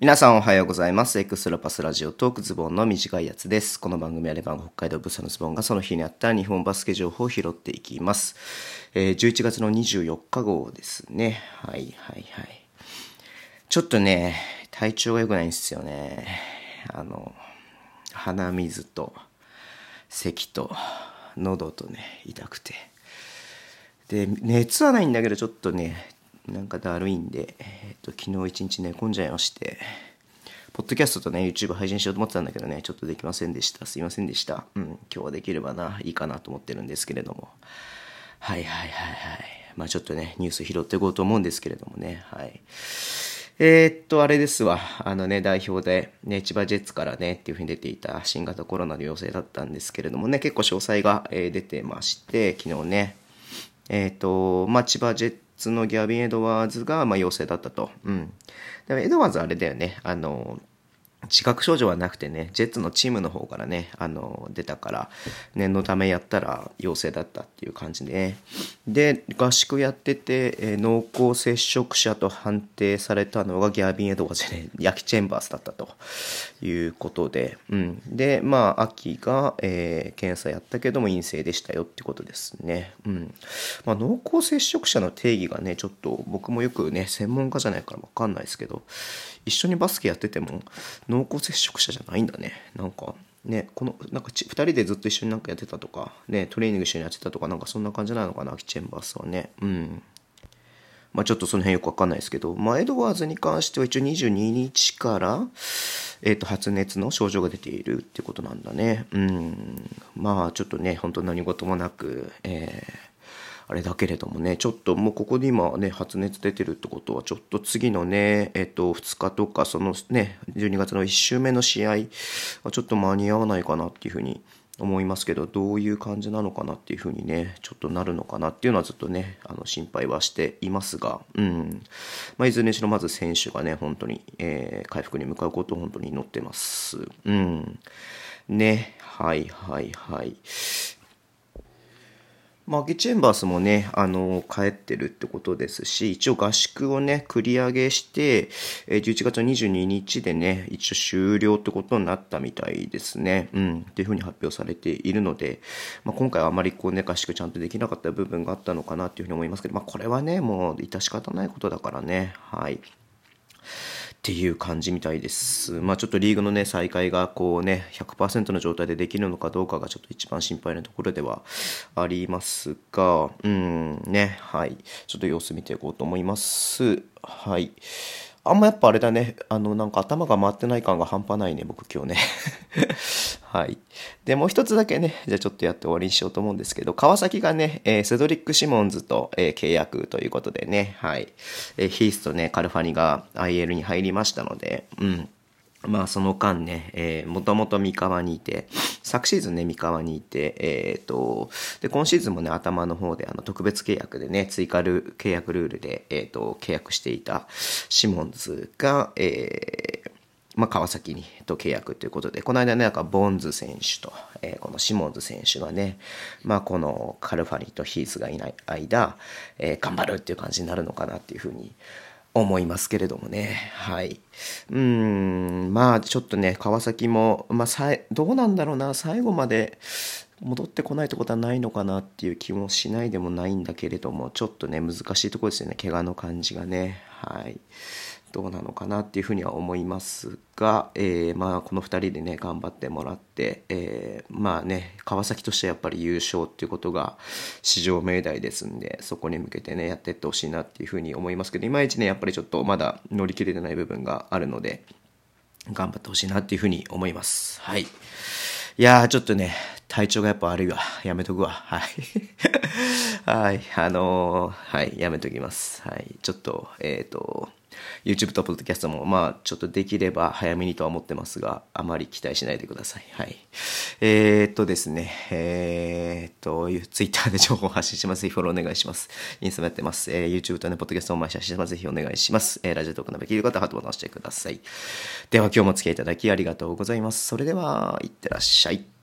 皆さんおはようございます。エクストラパスラジオトークズボンの短いやつです。この番組はレバン北海道ブサのズボンがその日にあった日本バスケ情報を拾っていきます。えー11月の24日号ですね。はいはいはい。ちょっとね、体調が良くないんですよね。あの、鼻水と咳と喉とね、痛くて。で熱はないんだけどちょっとねなんかだるいんで、えー、と昨日一日寝込んじゃいましてポッドキャストとね YouTube 配信しようと思ってたんだけどねちょっとできませんでした。すいませんでした。うん今日はできればないいかなと思ってるんですけれども。はいはいはいはい。まあちょっとねニュース拾っていこうと思うんですけれどもね。はい。えーっと、あれですわ。あのね、代表で、ね、千葉ジェッツからね、っていうふうに出ていた新型コロナの陽性だったんですけれどもね、結構詳細が、えー出てまして、昨日ね、えっ、と、まあ、千葉ジェッ通のギャビン・エドワーズが、まあ、陽性だったと。うん。でもエドワーズあれだよね、あの、自覚症状はなくてね、ジェッツのチームの方からね、あの、出たから、念のためやったら陽性だったっていう感じで、ね、で、合宿やってて、えー濃厚接触者と判定されたのがギャビン・エドワーズで、ね、ヤキ・チェンバースだったということで、うん。で、まあ、秋が、えー検査やったけども陰性でしたよってことですね。うん。まあ、濃厚接触者の定義がね、ちょっと僕もよくね、専門家じゃないからわかんないですけど、一緒にバスケやってても濃厚接触者じゃないんだね。なんか、ね、この、なんかち、二人でずっと一緒になんかやってたとか、ね、トレーニング一緒にやってたとか、なんかそんな感じなのかな、アキチェンバースはね。うん。まあ、ちょっとその辺よくわかんないですけど、まあ、エドワーズに関しては一応22日から、えっ、と、発熱の症状が出ているってことなんだね。うん。まあ、ちょっとね、本当何事もなく、えーあれだけれどもね、ちょっともうここで今ね、発熱出てるってことは、ちょっと次のね、えっと、2日とか、そのね、12月の1週目の試合はちょっと間に合わないかなっていうふうに思いますけど、どういう感じなのかなっていうふうにね、ちょっとなるのかなっていうのはずっとね、あの、心配はしていますが、うん。まあ、いずれにしろまず選手がね、本当に、えー回復に向かうことを本当に祈ってます。うん。ね、はいはいはい。まあ、ゲチェンバースもね、あの、帰ってるってことですし、一応合宿をね、繰り上げして、え11月22日でね、一応終了ってことになったみたいですね。うん。っていうふうに発表されているので、まあ、今回はあまりこうね、合宿ちゃんとできなかった部分があったのかなっていうふうに思いますけど、まあ、これはね、もう致し方ないことだからね。はい。っていう感じみたいです。まあちょっとリーグのね、再開がこうね、100%の状態でできるのかどうかがちょっと一番心配なところではありますが、うん、ね、はい。ちょっと様子見ていこうと思います。はい。あんまやっぱあれだね、あの、なんか頭が回ってない感が半端ないね、僕今日ね。はい。で、もう一つだけね、じゃあちょっとやって終わりにしようと思うんですけど、川崎がね、えーセドリック・シモンズと、えー契約ということでね、はい。えーヒースとね、カルファニが IL に入りましたので、うん。まあその間ね、えー、もともと三河にいて、昨シーズンね、三河にいて、えっ、と、で、今シーズンもね、頭の方で、あの、特別契約でね、追加ル契約ルールで、えっ、と、契約していたシモンズが、えーまあ、川崎にと契約ということで、この間ね、なんかボンズ選手と、えーこのシモンズ選手がね、まあ、このカルファニとヒースがいない間、えー頑張るっていう感じになるのかなっていうふうに思いますけれどもね。はい。うん、まあ、ちょっとね、川崎も、まあ、さいどうなんだろうな、最後まで戻ってこないってことはないのかなっていう気もしないでもないんだけれども、ちょっとね、難しいところですよね、怪我の感じがね。はい。どうなのかなっていうふうには思いますが、えーまあこの2人でね頑張ってもらって、えーまあね川崎としてはやっぱり優勝っていうことが史上命題ですんでそこに向けてねやっていってほしいなっていうふうに思いますけどいまいちねやっぱりちょっとまだ乗り切れてない部分があるので頑張ってほしいなっていうふうに思います。はい。いやーちょっとね体調がやっぱ悪いわ。やめとくわ。はい。はい。あのーはい。やめときます。はい。ちょっとえっ、と YouTube と Podcast もまあちょっとできれば早めにとは思ってますがあまり期待しないでください。はい。えー、っとですね。えー、っと Twitter で情報を発信します。ぜひフォローお願いします。インスタもやってます、えー YouTube とね Podcast も毎日発信します。ぜひお願いします、えーラジオトークのべきる方はハートボタン押してください。では今日もお付き合いいただきありがとうございます。それではいってらっしゃい。